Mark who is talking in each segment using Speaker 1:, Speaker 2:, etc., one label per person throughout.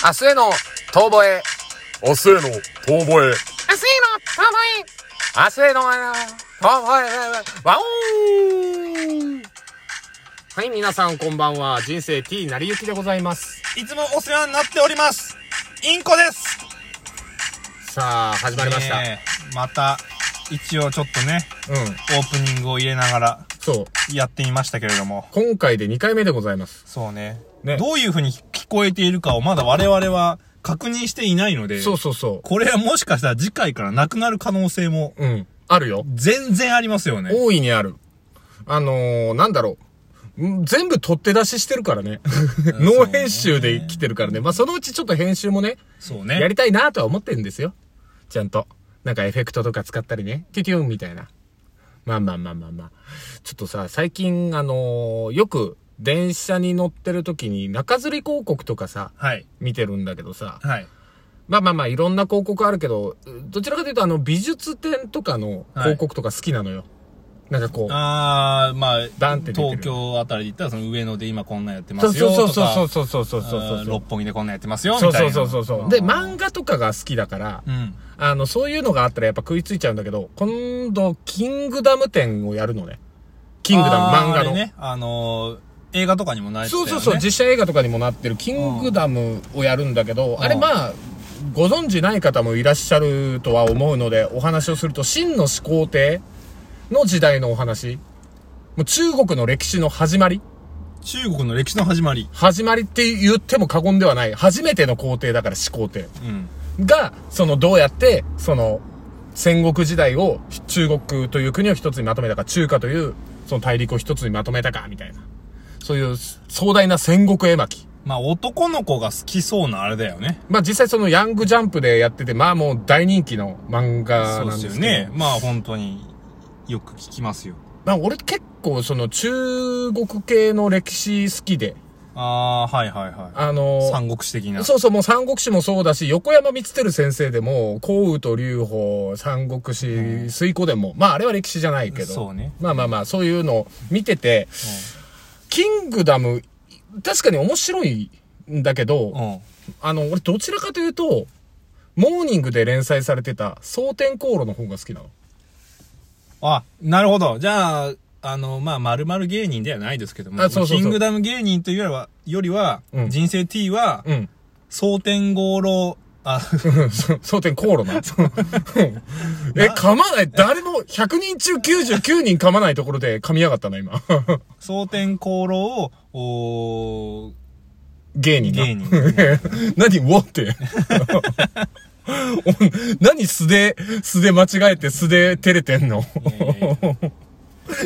Speaker 1: 明日への遠吠え。
Speaker 2: 明日への遠吠え。
Speaker 1: 明日への遠吠え。明日への遠吠え。わおーはい、皆さんこんばんは。人生 T なりゆきでございます。
Speaker 2: いつもお世話になっております。インコです。
Speaker 1: さあ、始まりました。
Speaker 2: ねえまた、一応ちょっとね、
Speaker 1: うん。
Speaker 2: オープニングを入れながら
Speaker 1: そう。
Speaker 2: やってみましたけれども。
Speaker 1: 今回で2回目でございます。
Speaker 2: そうね。
Speaker 1: ね
Speaker 2: どういう風に聞こえているかをまだ我々は確認していないので、
Speaker 1: そうそうそ
Speaker 2: これはもしかしたら次回からなくなる可能性も
Speaker 1: う。うん。あるよ。
Speaker 2: 全然ありますよね。
Speaker 1: 大いにある。あのー、なんだろう。ん全部取って出ししてるからね。ノー編集で来てるからね。まあ、そのうちちょっと編集もね、
Speaker 2: そうね。
Speaker 1: やりたいなとは思ってるんですよ。ちゃんと。なんかエフェクトとか使ったりね。キュキュンみたいな。まあまあまあまあまあ。ちょっとさ、最近あのーよく電車に乗ってる時に中吊り広告とかさ、
Speaker 2: はい。
Speaker 1: 見てるんだけどさ。
Speaker 2: はい。
Speaker 1: まあまあまあいろんな広告あるけど、どちらかというとあの美術展とかの広告とか好きなのよ。なんかこう。
Speaker 2: あー、まあ、
Speaker 1: バンって
Speaker 2: 東京あたりで言ったらその上野で今こんなんやってますよ
Speaker 1: そう
Speaker 2: とか。
Speaker 1: そうそうそうそうそうそう
Speaker 2: 六本木でこんなんやってますよ、みたいな。
Speaker 1: そうそうそうそう。で、漫画とかが好きだから、
Speaker 2: うん。
Speaker 1: あの、そういうのがあったらやっぱ食いついちゃうんだけど、今度、キングダム展をやるのね。キングダム、漫画の。
Speaker 2: あれね、あのー、映画とかにもなってね。
Speaker 1: そうそうそう、実写映画とかにもなってるキングダムをやるんだけど、
Speaker 2: ん
Speaker 1: あれまあ、ご存知ない方もいらっしゃるとは思うので、お話をすると、秦の始皇帝の時代のお話。もう中国の歴史の始まり
Speaker 2: 中国の歴史の始まり。
Speaker 1: 始まりって言っても過言ではない。初めての皇帝だから始皇帝。
Speaker 2: うん。
Speaker 1: が、そのどうやって、その、戦国時代を中国という国を一つにまとめたか、中華というその大陸を一つにまとめたか、みたいな。そういう壮大な戦国絵巻。
Speaker 2: まあ男の子が好きそうなあれだよね。
Speaker 1: まあ実際そのヤングジャンプでやってて、まあもう大人気の漫画なんです。
Speaker 2: よね。まあ本当によく聞きますよ。
Speaker 1: まあ俺結構その中国系の歴史好きで、
Speaker 2: ああ、はいはいは
Speaker 1: あの
Speaker 2: い。三国志的な。
Speaker 1: そうそう、もう三国志もそうだし、横山光輝先生でも、項羽と劉邦、三国志、水古伝も、まああれは歴史じゃないけど、
Speaker 2: そうね。
Speaker 1: まあまあまあ、そういうのを見てて、キングダム、確かに面白いんだけど、
Speaker 2: うん。うん。
Speaker 1: あの、俺どちらかというと、モーニングで連載されてた、蒼天航路の方が好きなの。
Speaker 2: あ、なるほど。じゃあ、あの、まあ、〇〇芸人ではないですけども、
Speaker 1: あそうそうそう
Speaker 2: キングダム芸人というよりは、よりは、
Speaker 1: うん
Speaker 2: 人生 T は、
Speaker 1: うん。
Speaker 2: 蒼天号路、あ、
Speaker 1: 蒼天航路な。え、噛まない誰も、100人中99人噛まないところで噛みやがったな、今。
Speaker 2: 蒼天航路を、おー
Speaker 1: 芸人な。
Speaker 2: 芸人。
Speaker 1: 何ウォって。何素で、素で間違えて素で照れてんの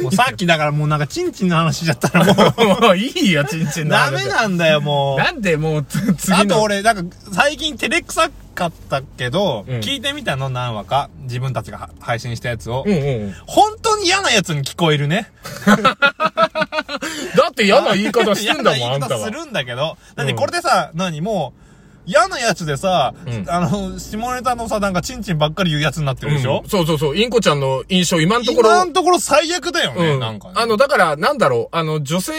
Speaker 2: もうさっきだからもうなんかチンチンの話しちゃったらもう、
Speaker 1: もういいよ、ちんちんの
Speaker 2: ダ
Speaker 1: 話
Speaker 2: メなんだよ、もう。
Speaker 1: なんでもうつ次の。
Speaker 2: あと俺、なんか、最近照れくさかったけど、
Speaker 1: うん
Speaker 2: 聞いてみたの？何話か？自分たちがは配信したやつを。
Speaker 1: うんうん。
Speaker 2: 本当に嫌なやつに聞こえるね。
Speaker 1: だって嫌な言い方してんだもん、
Speaker 2: 嫌
Speaker 1: あたは。
Speaker 2: なん言い方するんだけど。だってこれでさ、何？もう、嫌なやつでさ、
Speaker 1: うん
Speaker 2: あの、下ネタのさ、なんかチンチンばっかり言うやつになってるでしょ？
Speaker 1: うん、そうそうそう。インコちゃんの印象、今のところ。
Speaker 2: 今のところ最悪だよね、
Speaker 1: うん。
Speaker 2: なんか、ね。
Speaker 1: あの、だから、なんだろう、あの、女性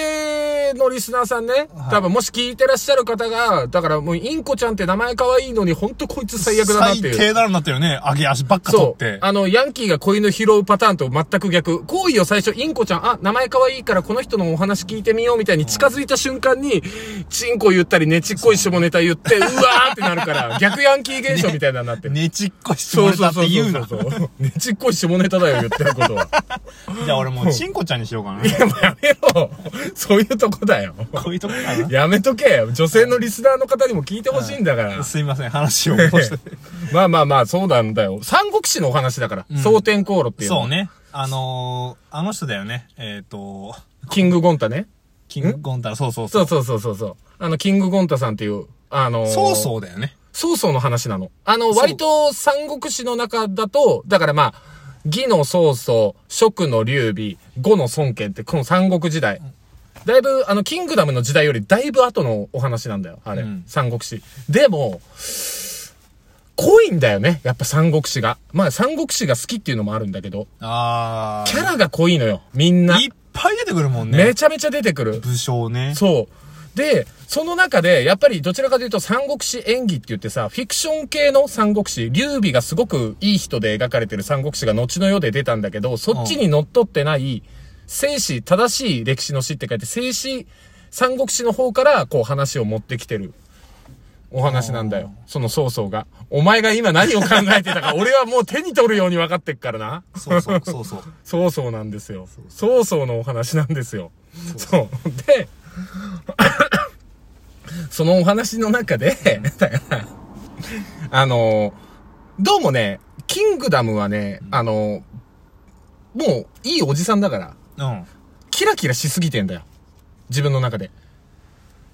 Speaker 1: のリスナーさんね、多分もし聞いてらっしゃる方が、だからもう、インコちゃんって名前可愛いのに、ほんとこいつ最悪だなっていう。
Speaker 2: 最低だろになってるよね。上げ足ばっか取って。。
Speaker 1: あの、ヤンキーが子犬拾うパターンと全く逆。行為を最初、インコちゃん、あ、名前可愛いからこの人のお話聞いてみようみたいに近づいた瞬間に、チンコ言ったり、ねちっこい下ネタ言って、うわーってなるから、逆ヤンキー現象みたいなのになってる。
Speaker 2: ねちっこい下ネタって言うな。
Speaker 1: そうそうそう。ねちっこい下ネタだよ、言ってることは。
Speaker 2: じゃあ俺もうチンコちゃんにしようかな。
Speaker 1: いや、もうやめろ。そういうとこだよ。
Speaker 2: こういうとこかな？
Speaker 1: やめとけよ。女性のリスナーの方にも聞いてほしいんだから。
Speaker 2: すいません、話を戻して。
Speaker 1: まあまあまあ、そうなんだよ。三国志のお話だから。蒼天航路っていう
Speaker 2: そう。ね。あのー、あの人だよね。えっ、と、
Speaker 1: キングゴンタね。
Speaker 2: キングゴンタラ、そうそうそう。
Speaker 1: そうそうそうそうそう。あの、キングゴンタさんっていう、あのー、
Speaker 2: そうそうだよね。
Speaker 1: 曹操の話なの。あの、割と三国志の中だと、だからまあ、義の曹操、蜀の劉備、呉の孫権ってこの三国時代。だいぶ、あの、キングダムの時代よりだいぶ後のお話なんだよ、あれ。
Speaker 2: うん
Speaker 1: 三国志。でも、濃いんだよね、やっぱ三国志が。まあ三国志が好きっていうのもあるんだけど、
Speaker 2: あー。
Speaker 1: キャラが濃いのよ、みんな。
Speaker 2: いっぱい出てくるもんね。
Speaker 1: めちゃめちゃ出てくる。
Speaker 2: 武将ね。
Speaker 1: そう。で、その中で、やっぱりどちらかというと三国志演技って言ってさ、フィクション系の三国志、劉備がすごくいい人で描かれてる三国志が後の世で出たんだけど、そっちに乗っ取ってない、正史、正しい歴史の史って書いて、正史三国志の方から、こう話を持ってきてる。お話なんだよ。その曹操が。お前が今何を考えてたか、俺はもう手に取るように分かってっからな。
Speaker 2: そうそう、そうそう。
Speaker 1: 曹操なんですよ。曹操のお話なんですよ。そう。で、そのお話の中で、だから、あの、どうもね、キングダムはね、あの、もういいおじさんだから、
Speaker 2: うん。
Speaker 1: キラキラしすぎてんだよ。自分の中で。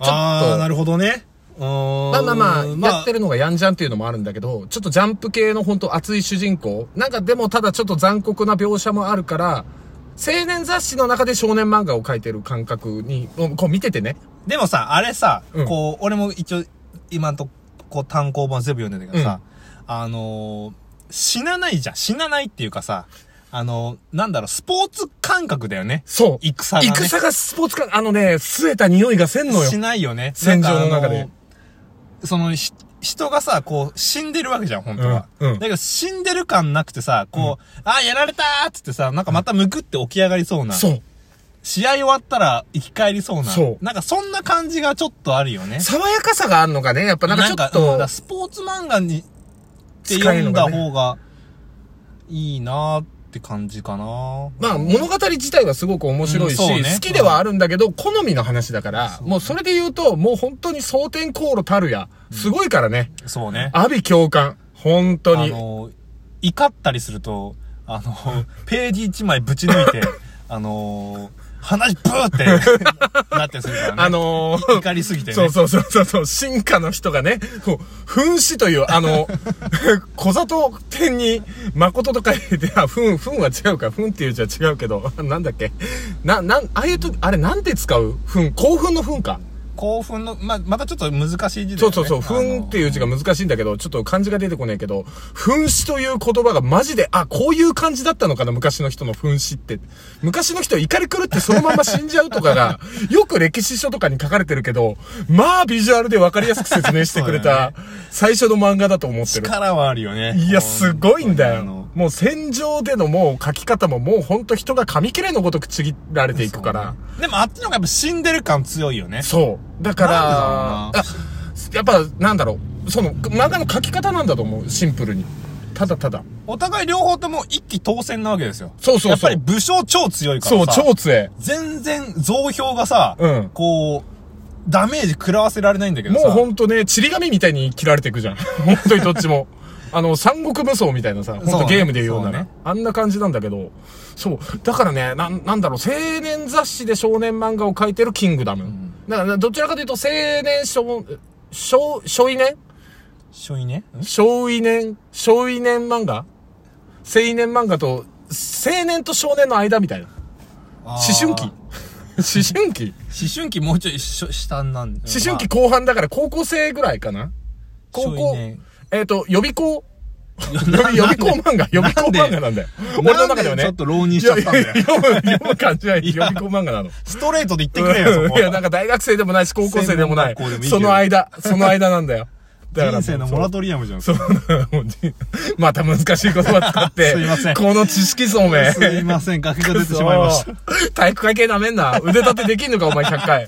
Speaker 1: ちょっと
Speaker 2: なるほどね。
Speaker 1: まあまあまあ、
Speaker 2: ま
Speaker 1: やってるのがヤンジャンっていうのもあるんだけど、ちょっとジャンプ系の本当熱い主人公。なんかでもただちょっと残酷な描写もあるから、青年雑誌の中で少年漫画を描いてる感覚に、うんこう見ててね。
Speaker 2: でもさ、あれさ、
Speaker 1: うん
Speaker 2: こう、俺も一応、今んとこ単行本全部読んでんだけどさ、あのー死なないじゃん。死なないっていうかさ、あのーなんだろう、スポーツ感覚だよね。
Speaker 1: そう。
Speaker 2: 戦がね
Speaker 1: 戦がスポーツか、あのね、据えた匂いがせんのよ
Speaker 2: し。ないよね。
Speaker 1: 戦場の中で
Speaker 2: その、ひ人がさ、こう、死んでるわけじゃん、本当は。
Speaker 1: うんうん
Speaker 2: だけど、死んでる感なくてさ、こう、あー、やられたーっつってさ、なんかまたむくって起き上がりそうな。
Speaker 1: そう。
Speaker 2: 試合終わったら生き返りそうな。
Speaker 1: そう
Speaker 2: なんかそんな感じがちょっとあるよね。
Speaker 1: 爽やかさがあるのがね、やっぱなんかちょっ
Speaker 2: うんだかスポーツ漫画に、って読んだ方がいいなーって感じかな
Speaker 1: まあ物語自体はすごく面白いし、
Speaker 2: うんね
Speaker 1: 好きではあるんだけど、好みの話だから、もうそれで言うと、もう本当に蒼天航路たるや、すごいからね。
Speaker 2: そうね。
Speaker 1: 阿鼻共感。本当に。
Speaker 2: あの、怒ったりすると、あの、ページ一枚ぶち抜いて、あの、話ブーってなってするからね。
Speaker 1: あのー
Speaker 2: 怒りすぎてね。
Speaker 1: そうそうそうそうそう、進化の人がね、こう、噴死という、あの、小里天に、誠と書いて、あ、ふん、ふんは違うか、ふんっていうじゃ違うけど、なんだっけ。な、なん、ああいうと、あれなんて使う？ふん、興奮のふんか。
Speaker 2: 興奮の、ま、またちょっと難しい字だよね。
Speaker 1: そうそうそう、ふんっていう字が難しいんだけど、ちょっと漢字が出てこないけど、噴死という言葉がマジで、あ、こういう感じだったのかな、昔の人の噴死って。昔の人怒り狂ってそのまま死んじゃうとかが、よく歴史書とかに書かれてるけど、まあビジュアルで分かりやすく説明してくれた、最初の漫画だと思ってる。
Speaker 2: 力はあるよね。
Speaker 1: いや、すごいんだよ。もう戦場でのもう書き方ももうほんと人が紙切れのごとくちぎられていくから。
Speaker 2: でもあっちの方がやっぱ死んでる感強いよね。
Speaker 1: そう。だから、やっぱ、なんだろう。その、漫画の書き方なんだと思う。シンプルに。ただただ。
Speaker 2: お互い両方とも一気当選なわけですよ。
Speaker 1: そうそうそう
Speaker 2: やっぱり武将超強いか
Speaker 1: そう、
Speaker 2: らさ。
Speaker 1: 超強え。
Speaker 2: 全然増票がさ、
Speaker 1: うん
Speaker 2: こう、ダメージ食らわせられないんだけどさ。
Speaker 1: もうほんとね、ちり紙みたいに切られていくじゃん。本当にどっちも。あの、三国無双みたいなさ、ほん
Speaker 2: そうね
Speaker 1: とゲームで言うなら、
Speaker 2: そうね
Speaker 1: あんな感じなんだけど、そう。だからね、なん、なんだろう、青年雑誌で少年漫画を描いてるキングダム。だから、どちらかというと、青年少、少、少年？
Speaker 2: しょいね。ん？
Speaker 1: 少年、少年漫画？青年漫画と、青年と少年の間みたいな。思春期思春期
Speaker 2: 思春期もうちょい下なんで。
Speaker 1: 思春期後半だから高校生ぐらいかな高校
Speaker 2: 少年、
Speaker 1: えっ、と、予備校 予備校漫画予備校漫画なんだよ。俺の中ではね。
Speaker 2: ちょっと浪人しちゃったんだよ。
Speaker 1: 読む、読む感じは予備校漫画なの。
Speaker 2: ストレートで言ってくれよ、
Speaker 1: いや、なんか大学生でもないし、高校生でもないその間、その間なんだよ。だから
Speaker 2: 人生のモラトリアムじゃん。
Speaker 1: そう、また難しい言葉使って。
Speaker 2: すいません
Speaker 1: この知識層め。
Speaker 2: すいません、崖が出てしまいました。
Speaker 1: 体育会系なめんな。腕立てできんのか、お前100回。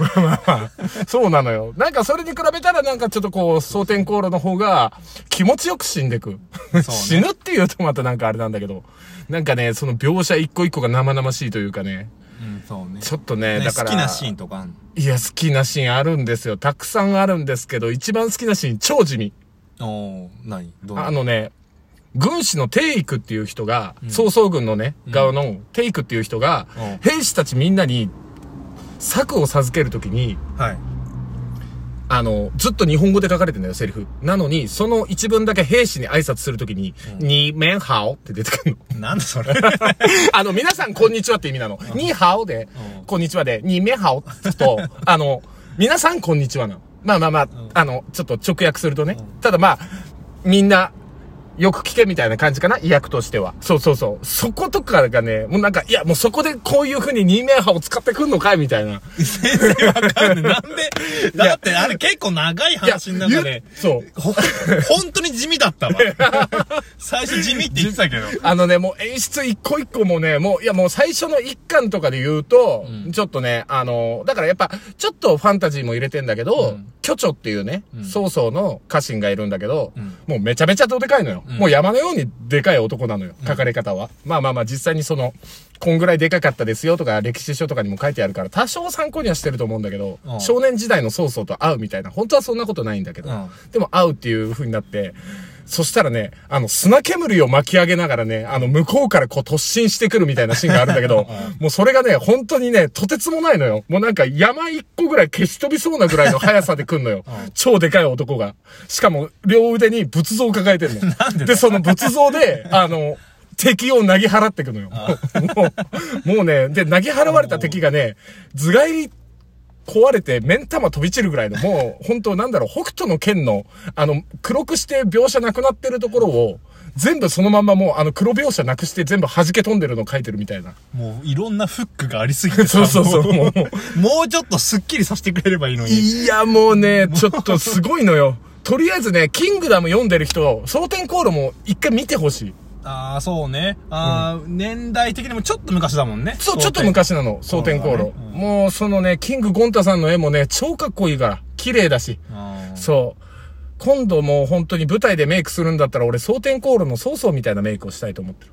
Speaker 1: まあまあまあ、そうなのよ。なんかそれに比べたらなんかちょっとこう、蒼天航路の方が気持ちよく死んでく。
Speaker 2: ね
Speaker 1: 死ぬっていうとまたなんかあれなんだけど。なんかね、その描写一個一個が生々しいというかね。
Speaker 2: うん、そうね。
Speaker 1: ちょっとね、
Speaker 2: ね
Speaker 1: だから。
Speaker 2: 好きなシーンとか
Speaker 1: いや、好きなシーンあるんですよ。たくさんあるんですけど、一番好きなシーン超地味。
Speaker 2: おー、何？どう
Speaker 1: あのね、軍師のテイクっていう人が、曹操軍のね、側のテイクっていう人が、
Speaker 2: うん
Speaker 1: 兵士たちみんなに、策を授けるときに、
Speaker 2: はい。
Speaker 1: あの、ずっと日本語で書かれてんだよ、セリフ。なのに、その一文だけ兵士に挨拶するときに、にめんはおって出てくるの。
Speaker 2: なんだそれ。
Speaker 1: あの、皆さんこんにちはって意味なの。にはおで
Speaker 2: うん、
Speaker 1: こんにちはで、にめはおって言うと、あの、皆さんこんにちはなの。まあまあまあ、あの、ちょっと直訳するとね。ただまあ、みんな、よく聞けみたいな感じかな？意訳としては。そうそうそう。そことかがね、もうなんか、いや、もうそこでこういう風に二面派を使ってくんのかいみたいな。
Speaker 2: 全然わかんない。なんで、だってあれ結構長い話の中で、
Speaker 1: そう。
Speaker 2: ほ、本当に地味だったわ。最初地味って言ってたけど。
Speaker 1: あのね、もう演出一個一個もね、もう、いやもう最初の一巻とかで言うと、
Speaker 2: うん。
Speaker 1: ちょっとね、あの、だからやっぱ、ちょっとファンタジーも入れてんだけど、
Speaker 2: うん。
Speaker 1: 巨著っていうね、
Speaker 2: うん。
Speaker 1: 曹操の家臣がいるんだけど、
Speaker 2: うん。
Speaker 1: もうめちゃめちゃどでかいのよ。
Speaker 2: うん。
Speaker 1: もう山のようにでかい男なのよ、書かれ方は。まあまあまあ実際にその、こんぐらいでかかったですよとか、歴史書とかにも書いてあるから、多少参考にはしてると思うんだけど、
Speaker 2: うん。
Speaker 1: 少年時代の曹操と会うみたいな、本当はそんなことないんだけど、
Speaker 2: うん。
Speaker 1: でも会うっていう風になって、そしたらね、あの、砂煙を巻き上げながらね、あの、向こうからこう突進してくるみたいなシーンがあるんだけど、もうそれがね、本当にね、とてつもないのよ。もうなんか山一個ぐらい消し飛びそうなぐらいの速さで来んのよ。
Speaker 2: う ん
Speaker 1: 超でかい男が。しかも、両腕に仏像を抱えてんの。でその仏像で、あの、敵を投げ払ってくのよ。もう、もうね、で、投げ払われた敵がね、頭蓋壊れて、目ん玉飛び散るぐらいの、もう、本当なんだろう、北斗の剣の、あの、黒くして描写なくなってるところを、全部そのまんまもう、あの、黒描写なくして全部弾け飛んでるのを書いてるみたいな。
Speaker 2: もういろんなフックがありすぎてさ
Speaker 1: そうそうそう、もう。
Speaker 2: もうちょっとスッキリさせてくれればいいのに。
Speaker 1: いや、もうね、ちょっとすごいのよ。とりあえずね、キングダム読んでる人、蒼天航路も一回見てほしい。
Speaker 2: ああ、そうね。ああ、年代的にもちょっと昔だもんね。
Speaker 1: そう、ちょっと昔なの、蒼天航路。
Speaker 2: ねうん
Speaker 1: もう、そのね、キングゴンタさんの絵もね、超かっこいいから。綺麗だし。そう。今度もう本当に舞台でメイクするんだったら俺蒼天航路の曹操みたいなメイクをしたいと思ってる。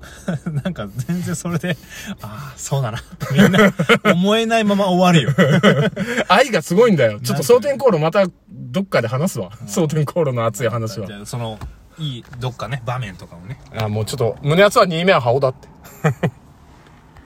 Speaker 2: なんか全然それで、ああ、そうだな。みんな思えないまま終わるよ。
Speaker 1: 愛がすごいんだよ。ちょっと蒼天航路またどっかで話すわ。蒼天航路の熱い話は
Speaker 2: その、いい、どっかね、場面とかをね。
Speaker 1: あ、もうちょっと胸熱は二面羽織だって。